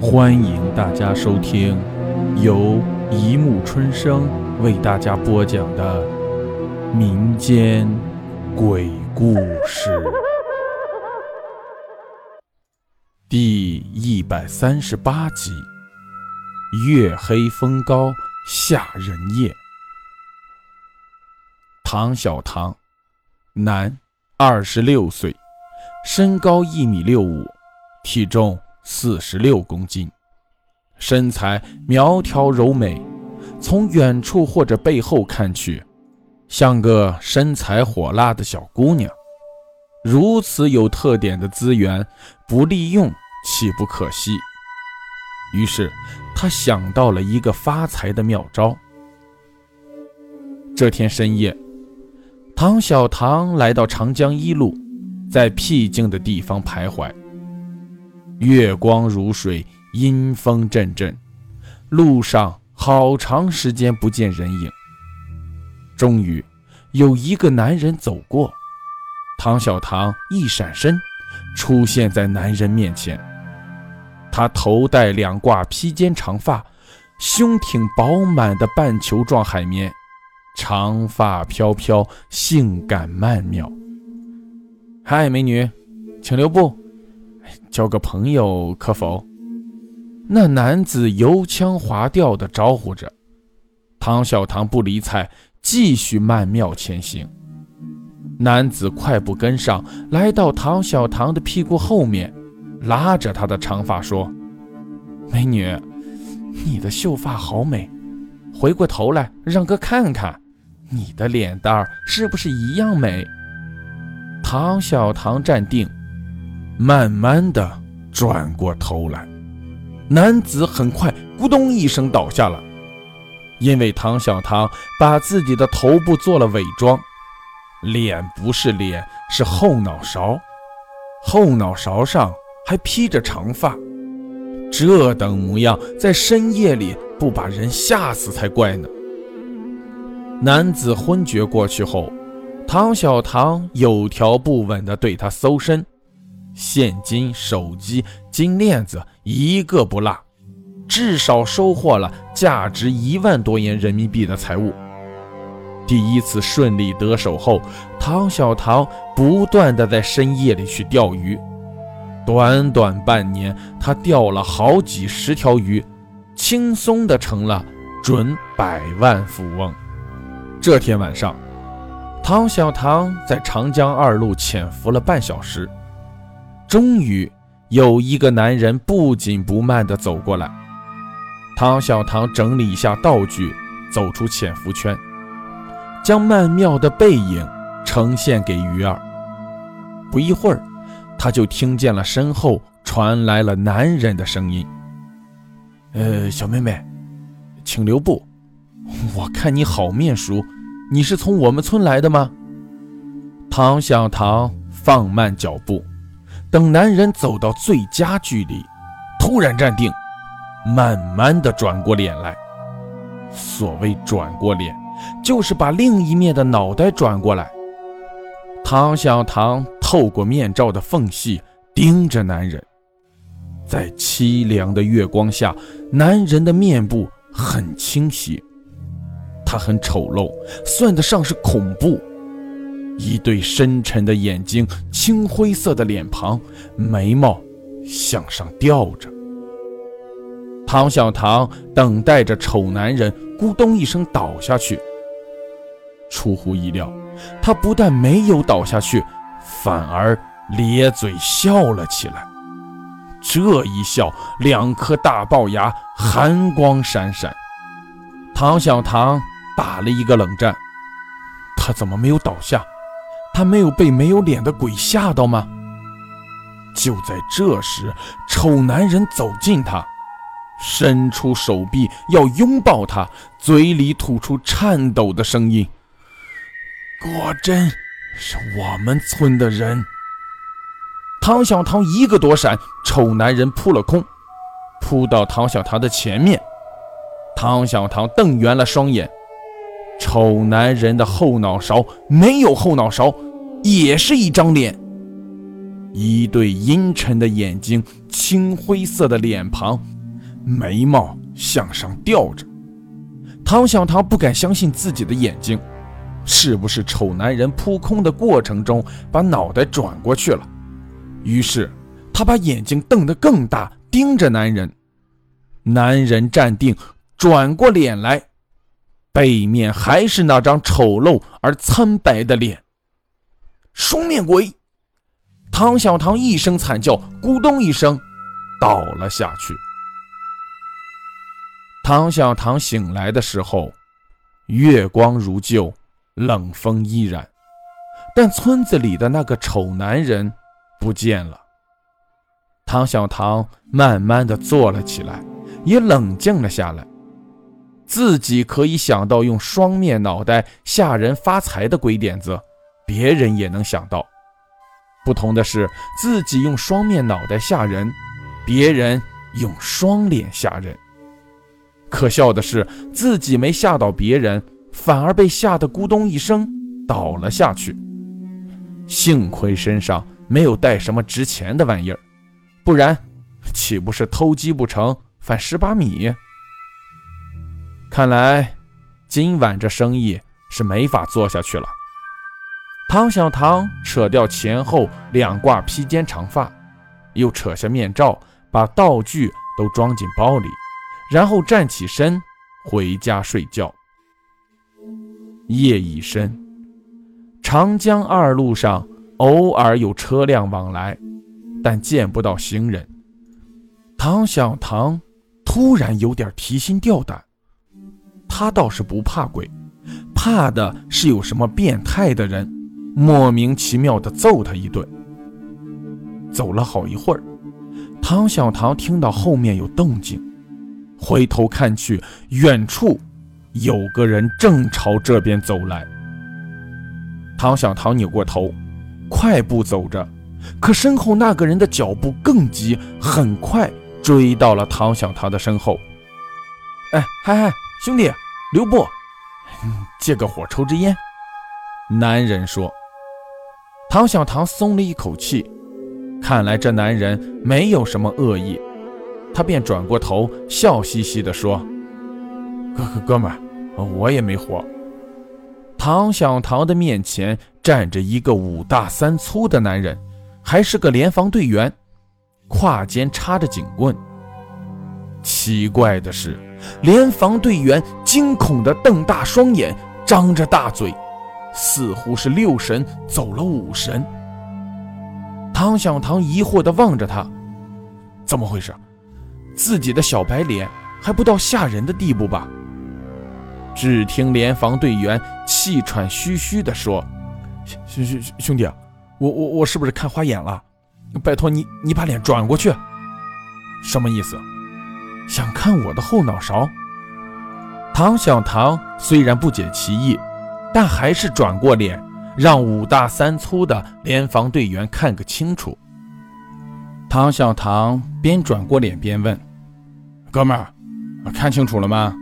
欢迎大家收听由一木春生为大家播讲的民间鬼故事第一百三十八集：月黑风高吓人夜。唐小唐，男，二十六岁，身高一米六五，体重。四十六公斤，身材苗条柔美，从远处或者背后看去，像个身材火辣的小姑娘。如此有特点的资源，不利用岂不可惜？于是他想到了一个发财的妙招。这天深夜，唐小唐来到长江一路，在僻静的地方徘徊。月光如水，阴风阵阵，路上好长时间不见人影。终于，有一个男人走过，唐小唐一闪身，出现在男人面前。他头戴两挂披肩长发，胸挺饱满的半球状海绵，长发飘飘，性感曼妙。嗨，美女，请留步。交个朋友可否？那男子油腔滑调地招呼着。唐小唐不理睬，继续曼妙前行。男子快步跟上来到唐小唐的屁股后面，拉着他的长发说：“美女，你的秀发好美，回过头来让哥看看，你的脸蛋是不是一样美？”唐小唐站定。慢慢的转过头来，男子很快咕咚一声倒下了，因为唐小唐把自己的头部做了伪装，脸不是脸，是后脑勺，后脑勺上还披着长发，这等模样在深夜里不把人吓死才怪呢。男子昏厥过去后，唐小唐有条不紊地对他搜身。现金、手机、金链子一个不落，至少收获了价值一万多元人民币的财物。第一次顺利得手后，唐小唐不断的在深夜里去钓鱼，短短半年，他钓了好几十条鱼，轻松的成了准百万富翁。这天晚上，唐小唐在长江二路潜伏了半小时。终于有一个男人不紧不慢地走过来。唐小唐整理一下道具，走出潜伏圈，将曼妙的背影呈现给鱼儿。不一会儿，他就听见了身后传来了男人的声音：“呃，小妹妹，请留步。我看你好面熟，你是从我们村来的吗？”唐小唐放慢脚步。等男人走到最佳距离，突然站定，慢慢的转过脸来。所谓转过脸，就是把另一面的脑袋转过来。唐小唐透过面罩的缝隙盯着男人，在凄凉的月光下，男人的面部很清晰，他很丑陋，算得上是恐怖。一对深沉的眼睛，青灰色的脸庞，眉毛向上吊着。唐小唐等待着丑男人咕咚一声倒下去。出乎意料，他不但没有倒下去，反而咧嘴笑了起来。这一笑，两颗大龅牙寒光闪闪。唐小唐打了一个冷战，他怎么没有倒下？他没有被没有脸的鬼吓到吗？就在这时，丑男人走近他，伸出手臂要拥抱他，嘴里吐出颤抖的声音：“果真是我们村的人。”唐小唐一个躲闪，丑男人扑了空，扑到唐小唐的前面。唐小唐瞪圆了双眼，丑男人的后脑勺没有后脑勺。也是一张脸，一对阴沉的眼睛青灰色的脸庞，眉毛向上吊着。唐小唐不敢相信自己的眼睛，是不是丑男人扑空的过程中把脑袋转过去了？于是他把眼睛瞪得更大，盯着男人。男人站定，转过脸来，背面还是那张丑陋而苍白的脸。双面鬼！唐小唐一声惨叫，咕咚一声倒了下去。唐小唐醒来的时候，月光如旧，冷风依然，但村子里的那个丑男人不见了。唐小唐慢慢的坐了起来，也冷静了下来。自己可以想到用双面脑袋吓人发财的鬼点子，别人也能想到。不同的是，自己用双面脑袋吓人，别人用双脸吓人。可笑的是，自己没吓到别人，反而被吓得咕咚一声倒了下去。幸亏身上没有带什么值钱的玩意儿，不然岂不是偷鸡不成反蚀把米？看来今晚这生意是没法做下去了。唐小唐扯掉前后两挂披肩长发，又扯下面罩，把道具都装进包里。然后站起身，回家睡觉。夜已深，长江二路上偶尔有车辆往来，但见不到行人。唐小唐突然有点提心吊胆。他倒是不怕鬼，怕的是有什么变态的人莫名其妙地揍他一顿。走了好一会儿，唐小棠听到后面有动静。回头看去，远处有个人正朝这边走来。唐小棠扭过头，快步走着，可身后那个人的脚步更急，很快追到了唐小棠的身后。哎，嗨嗨，兄弟，留步，借个火抽支烟。男人说。唐小唐松了一口气，看来这男人没有什么恶意。他便转过头，笑嘻嘻地说：“哥哥，哥们，我也没活。”唐小唐的面前站着一个五大三粗的男人，还是个联防队员，胯间插着警棍。奇怪的是，联防队员惊恐地瞪大双眼，张着大嘴，似乎是六神走了五神。唐小唐疑惑地望着他：“怎么回事？”自己的小白脸还不到吓人的地步吧？只听联防队员气喘吁吁地说：“兄兄兄弟，我我我是不是看花眼了？拜托你，你把脸转过去。什么意思？想看我的后脑勺？”唐小唐虽然不解其意，但还是转过脸，让五大三粗的联防队员看个清楚。唐小唐边转过脸边问。哥们儿，看清楚了吗？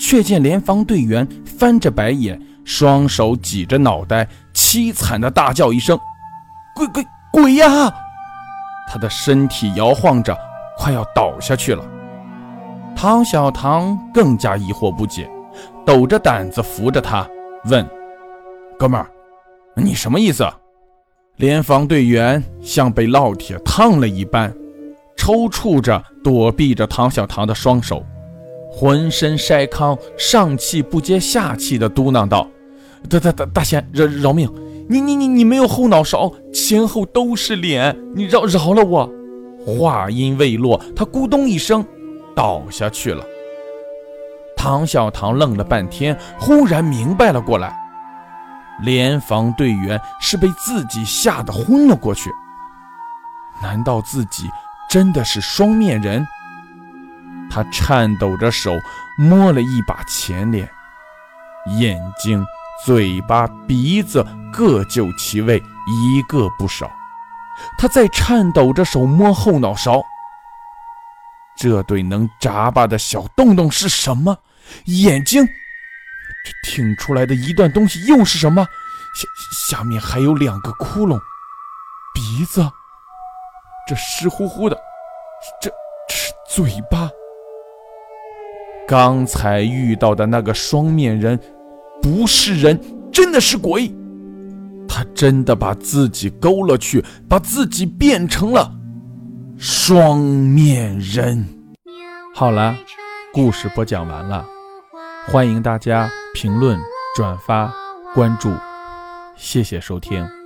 却见联防队员翻着白眼，双手挤着脑袋，凄惨的大叫一声：“鬼鬼鬼呀！”他的身体摇晃着，快要倒下去了。唐小唐更加疑惑不解，抖着胆子扶着他问：“哥们儿，你什么意思？”联防队员像被烙铁烫了一般。抽搐着躲避着唐小唐的双手，浑身筛糠，上气不接下气地嘟囔道：“大大大大仙，饶饶命！你你你你没有后脑勺，前后都是脸，你饶饶了我！”话音未落，他咕咚一声倒下去了。唐小唐愣了半天，忽然明白了过来：联防队员是被自己吓得昏了过去。难道自己？真的是双面人。他颤抖着手摸了一把前脸，眼睛、嘴巴、鼻子各就其位，一个不少。他在颤抖着手摸后脑勺，这对能眨巴的小洞洞是什么？眼睛，这挺出来的一段东西又是什么？下下面还有两个窟窿，鼻子。这湿乎乎的，这这是嘴巴。刚才遇到的那个双面人，不是人，真的是鬼。他真的把自己勾了去，把自己变成了双面人。好了，故事播讲完了，欢迎大家评论、转发、关注，谢谢收听。